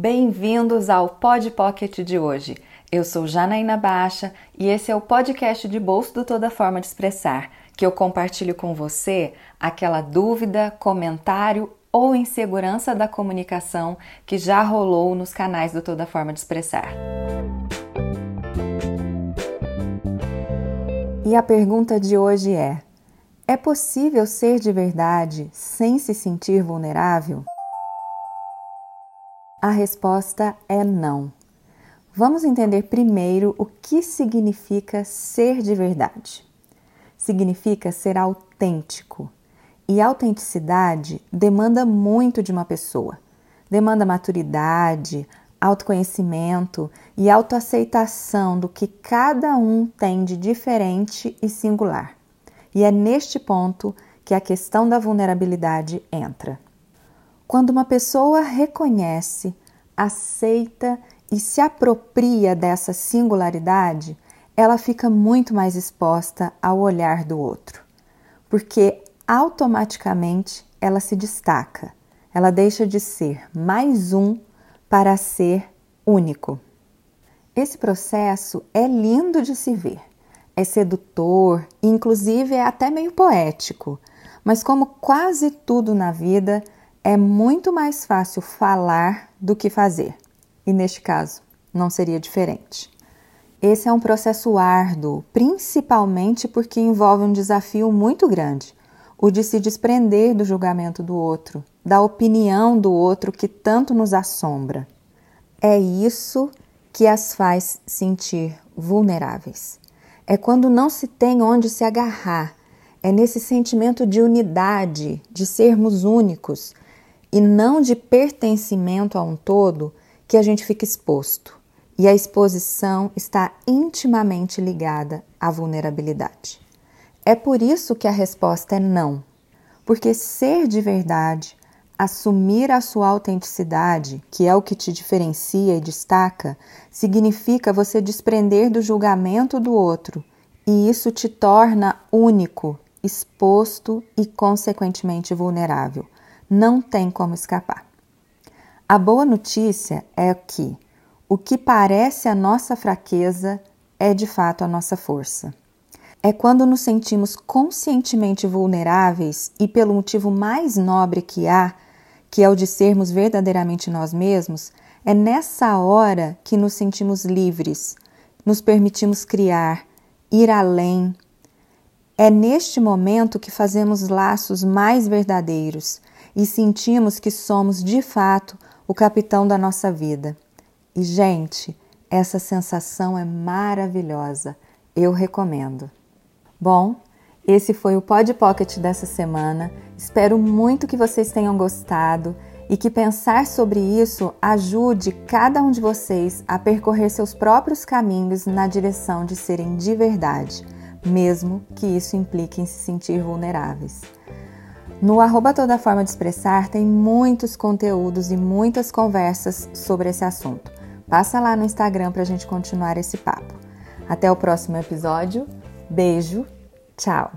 Bem-vindos ao Pod Pocket de hoje. Eu sou Janaína Baixa e esse é o podcast de bolso do Toda Forma de Expressar, que eu compartilho com você aquela dúvida, comentário ou insegurança da comunicação que já rolou nos canais do Toda Forma de Expressar. E a pergunta de hoje é: é possível ser de verdade sem se sentir vulnerável? A resposta é não. Vamos entender primeiro o que significa ser de verdade. Significa ser autêntico. E autenticidade demanda muito de uma pessoa. Demanda maturidade, autoconhecimento e autoaceitação do que cada um tem de diferente e singular. E é neste ponto que a questão da vulnerabilidade entra. Quando uma pessoa reconhece, aceita e se apropria dessa singularidade, ela fica muito mais exposta ao olhar do outro, porque automaticamente ela se destaca, ela deixa de ser mais um para ser único. Esse processo é lindo de se ver, é sedutor, inclusive é até meio poético, mas como quase tudo na vida, é muito mais fácil falar do que fazer. E neste caso, não seria diferente. Esse é um processo árduo, principalmente porque envolve um desafio muito grande, o de se desprender do julgamento do outro, da opinião do outro que tanto nos assombra. É isso que as faz sentir vulneráveis. É quando não se tem onde se agarrar, é nesse sentimento de unidade, de sermos únicos, e não de pertencimento a um todo que a gente fica exposto. E a exposição está intimamente ligada à vulnerabilidade. É por isso que a resposta é não, porque ser de verdade, assumir a sua autenticidade, que é o que te diferencia e destaca, significa você desprender do julgamento do outro, e isso te torna único, exposto e, consequentemente, vulnerável não tem como escapar. A boa notícia é que o que parece a nossa fraqueza é de fato a nossa força. É quando nos sentimos conscientemente vulneráveis e pelo motivo mais nobre que há, que é o de sermos verdadeiramente nós mesmos, é nessa hora que nos sentimos livres, nos permitimos criar, ir além. É neste momento que fazemos laços mais verdadeiros, e sentimos que somos de fato o capitão da nossa vida. E, gente, essa sensação é maravilhosa. Eu recomendo. Bom, esse foi o Pod Pocket dessa semana. Espero muito que vocês tenham gostado e que pensar sobre isso ajude cada um de vocês a percorrer seus próprios caminhos na direção de serem de verdade, mesmo que isso implique em se sentir vulneráveis. No arroba Toda Forma de Expressar tem muitos conteúdos e muitas conversas sobre esse assunto. Passa lá no Instagram para a gente continuar esse papo. Até o próximo episódio. Beijo, tchau!